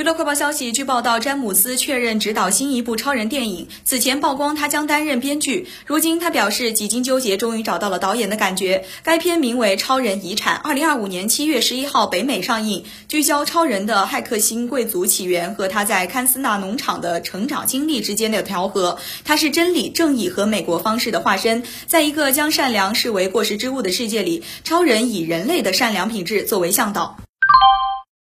娱乐快报消息，据报道，詹姆斯确认执导新一部超人电影。此前曝光他将担任编剧，如今他表示几经纠结，终于找到了导演的感觉。该片名为《超人遗产》，二零二五年七月十一号北美上映，聚焦超人的骇客星贵族起源和他在堪斯纳农场的成长经历之间的调和。他是真理、正义和美国方式的化身。在一个将善良视为过时之物的世界里，超人以人类的善良品质作为向导。